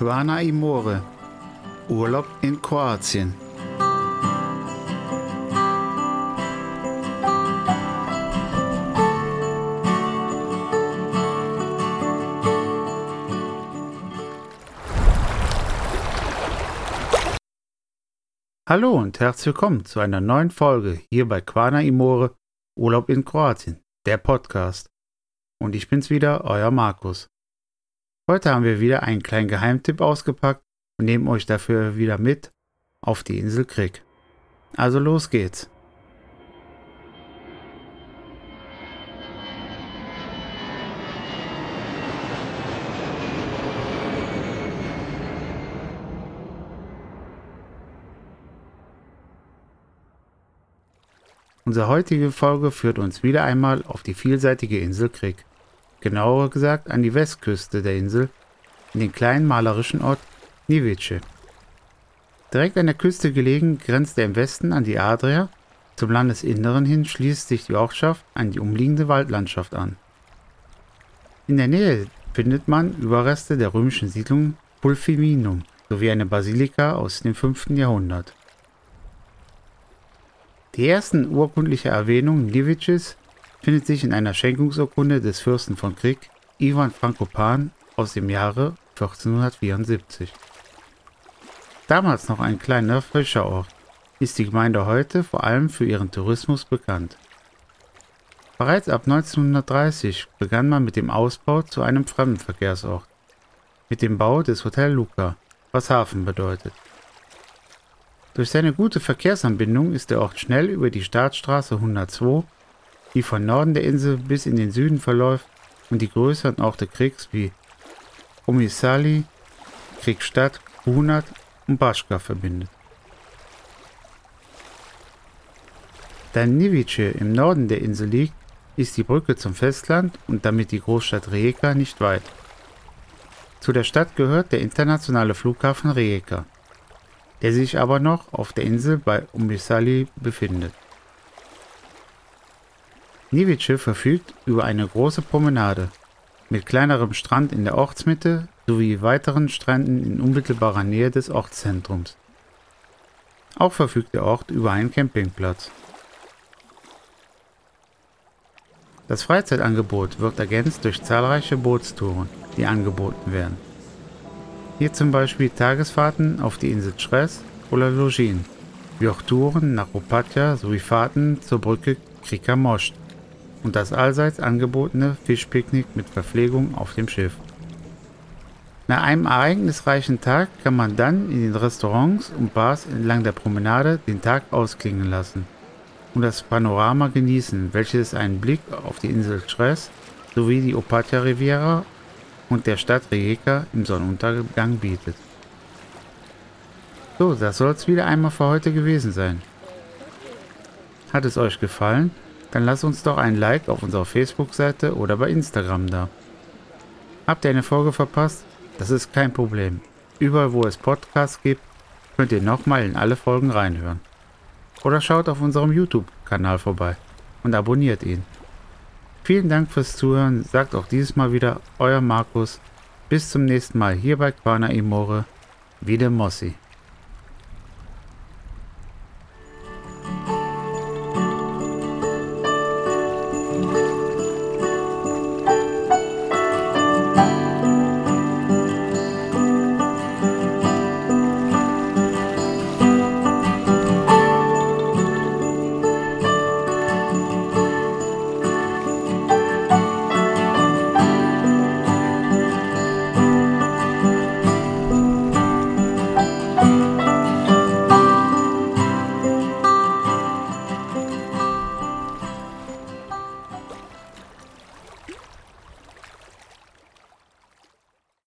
Quana Imore. Urlaub in Kroatien. Hallo und herzlich willkommen zu einer neuen Folge hier bei Quana Imore Urlaub in Kroatien, der Podcast. Und ich bin's wieder, euer Markus. Heute haben wir wieder einen kleinen Geheimtipp ausgepackt und nehmen euch dafür wieder mit auf die Insel Krieg. Also los geht's. Unsere heutige Folge führt uns wieder einmal auf die vielseitige Insel Krieg genauer gesagt an die Westküste der Insel, in den kleinen malerischen Ort Nivice. Direkt an der Küste gelegen grenzt er im Westen an die Adria, zum Landesinneren hin schließt sich die Ortschaft an die umliegende Waldlandschaft an. In der Nähe findet man Überreste der römischen Siedlung Pulfiminum sowie eine Basilika aus dem 5. Jahrhundert. Die ersten urkundliche Erwähnungen Nivices findet sich in einer Schenkungsurkunde des Fürsten von Krieg, Ivan Frankopan, aus dem Jahre 1474. Damals noch ein kleiner Fischerort, ist die Gemeinde heute vor allem für ihren Tourismus bekannt. Bereits ab 1930 begann man mit dem Ausbau zu einem Fremdenverkehrsort, mit dem Bau des Hotel Luca, was Hafen bedeutet. Durch seine gute Verkehrsanbindung ist der Ort schnell über die Staatsstraße 102 die von Norden der Insel bis in den Süden verläuft und die größeren Orte Kriegs wie Omisali, Kriegstadt, Hunat und Baschka verbindet. Da Nivice im Norden der Insel liegt, ist die Brücke zum Festland und damit die Großstadt Rijeka nicht weit. Zu der Stadt gehört der internationale Flughafen Rijeka, der sich aber noch auf der Insel bei Umisali befindet. Nivice verfügt über eine große Promenade mit kleinerem Strand in der Ortsmitte sowie weiteren Stränden in unmittelbarer Nähe des Ortszentrums. Auch verfügt der Ort über einen Campingplatz. Das Freizeitangebot wird ergänzt durch zahlreiche Bootstouren, die angeboten werden. Hier zum Beispiel Tagesfahrten auf die Insel Schres oder Login, wie auch Touren nach Opatja sowie Fahrten zur Brücke Krika Most und das allseits angebotene Fischpicknick mit Verpflegung auf dem Schiff. Nach einem ereignisreichen Tag kann man dann in den Restaurants und Bars entlang der Promenade den Tag ausklingen lassen und das Panorama genießen, welches einen Blick auf die Insel Stress sowie die Opatia Riviera und der Stadt Rijeka im Sonnenuntergang bietet. So, das soll es wieder einmal für heute gewesen sein. Hat es euch gefallen? Dann lasst uns doch ein Like auf unserer Facebook-Seite oder bei Instagram da. Habt ihr eine Folge verpasst? Das ist kein Problem. Überall, wo es Podcasts gibt, könnt ihr nochmal in alle Folgen reinhören. Oder schaut auf unserem YouTube-Kanal vorbei und abonniert ihn. Vielen Dank fürs Zuhören, sagt auch dieses Mal wieder euer Markus. Bis zum nächsten Mal hier bei Quana Imore, wie der Mossi.